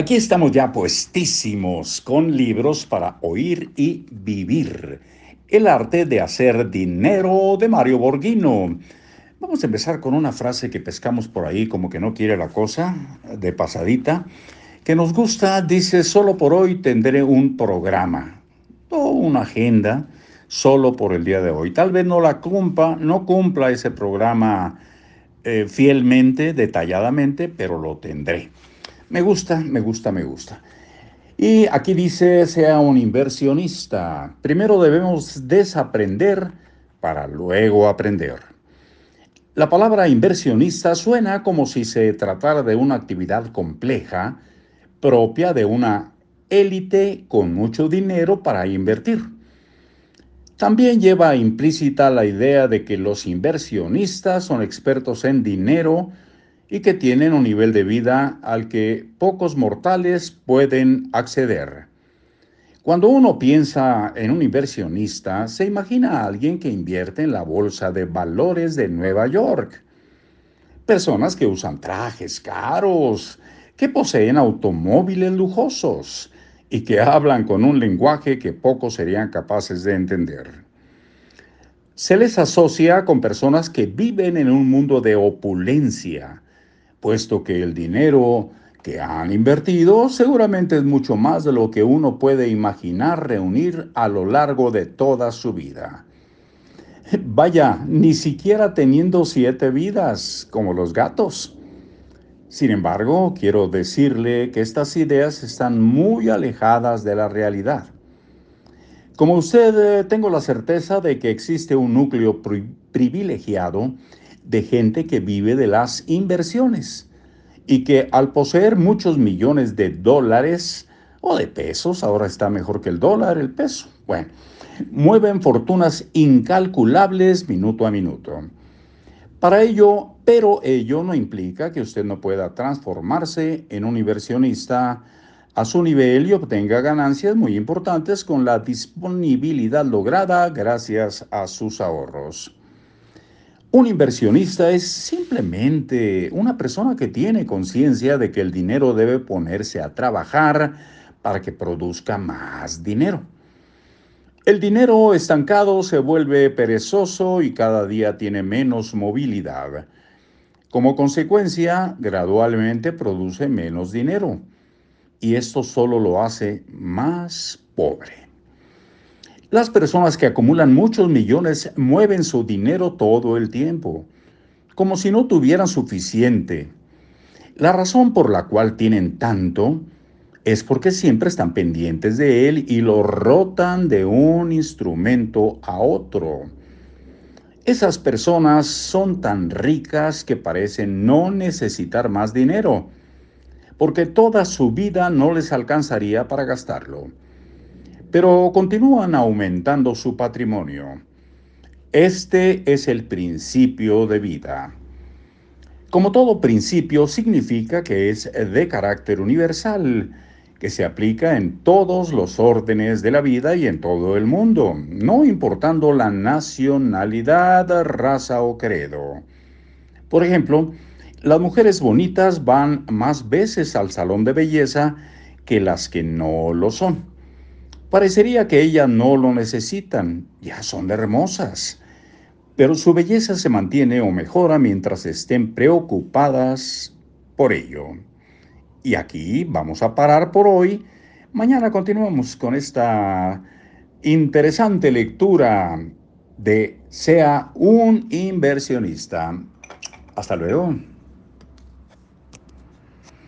Aquí estamos ya puestísimos con libros para oír y vivir. El arte de hacer dinero de Mario Borghino. Vamos a empezar con una frase que pescamos por ahí como que no quiere la cosa, de pasadita, que nos gusta, dice, solo por hoy tendré un programa o una agenda solo por el día de hoy. Tal vez no la cumpla, no cumpla ese programa eh, fielmente, detalladamente, pero lo tendré. Me gusta, me gusta, me gusta. Y aquí dice, sea un inversionista. Primero debemos desaprender para luego aprender. La palabra inversionista suena como si se tratara de una actividad compleja propia de una élite con mucho dinero para invertir. También lleva implícita la idea de que los inversionistas son expertos en dinero y que tienen un nivel de vida al que pocos mortales pueden acceder. Cuando uno piensa en un inversionista, se imagina a alguien que invierte en la bolsa de valores de Nueva York. Personas que usan trajes caros, que poseen automóviles lujosos y que hablan con un lenguaje que pocos serían capaces de entender. Se les asocia con personas que viven en un mundo de opulencia, puesto que el dinero que han invertido seguramente es mucho más de lo que uno puede imaginar reunir a lo largo de toda su vida. Vaya, ni siquiera teniendo siete vidas como los gatos. Sin embargo, quiero decirle que estas ideas están muy alejadas de la realidad. Como usted, eh, tengo la certeza de que existe un núcleo privilegiado de gente que vive de las inversiones y que al poseer muchos millones de dólares o de pesos, ahora está mejor que el dólar, el peso, bueno, mueven fortunas incalculables minuto a minuto. Para ello, pero ello no implica que usted no pueda transformarse en un inversionista a su nivel y obtenga ganancias muy importantes con la disponibilidad lograda gracias a sus ahorros. Un inversionista es simplemente una persona que tiene conciencia de que el dinero debe ponerse a trabajar para que produzca más dinero. El dinero estancado se vuelve perezoso y cada día tiene menos movilidad. Como consecuencia, gradualmente produce menos dinero y esto solo lo hace más pobre. Las personas que acumulan muchos millones mueven su dinero todo el tiempo, como si no tuvieran suficiente. La razón por la cual tienen tanto es porque siempre están pendientes de él y lo rotan de un instrumento a otro. Esas personas son tan ricas que parecen no necesitar más dinero, porque toda su vida no les alcanzaría para gastarlo pero continúan aumentando su patrimonio. Este es el principio de vida. Como todo principio significa que es de carácter universal, que se aplica en todos los órdenes de la vida y en todo el mundo, no importando la nacionalidad, raza o credo. Por ejemplo, las mujeres bonitas van más veces al salón de belleza que las que no lo son. Parecería que ellas no lo necesitan, ya son hermosas, pero su belleza se mantiene o mejora mientras estén preocupadas por ello. Y aquí vamos a parar por hoy. Mañana continuamos con esta interesante lectura de Sea un inversionista. Hasta luego.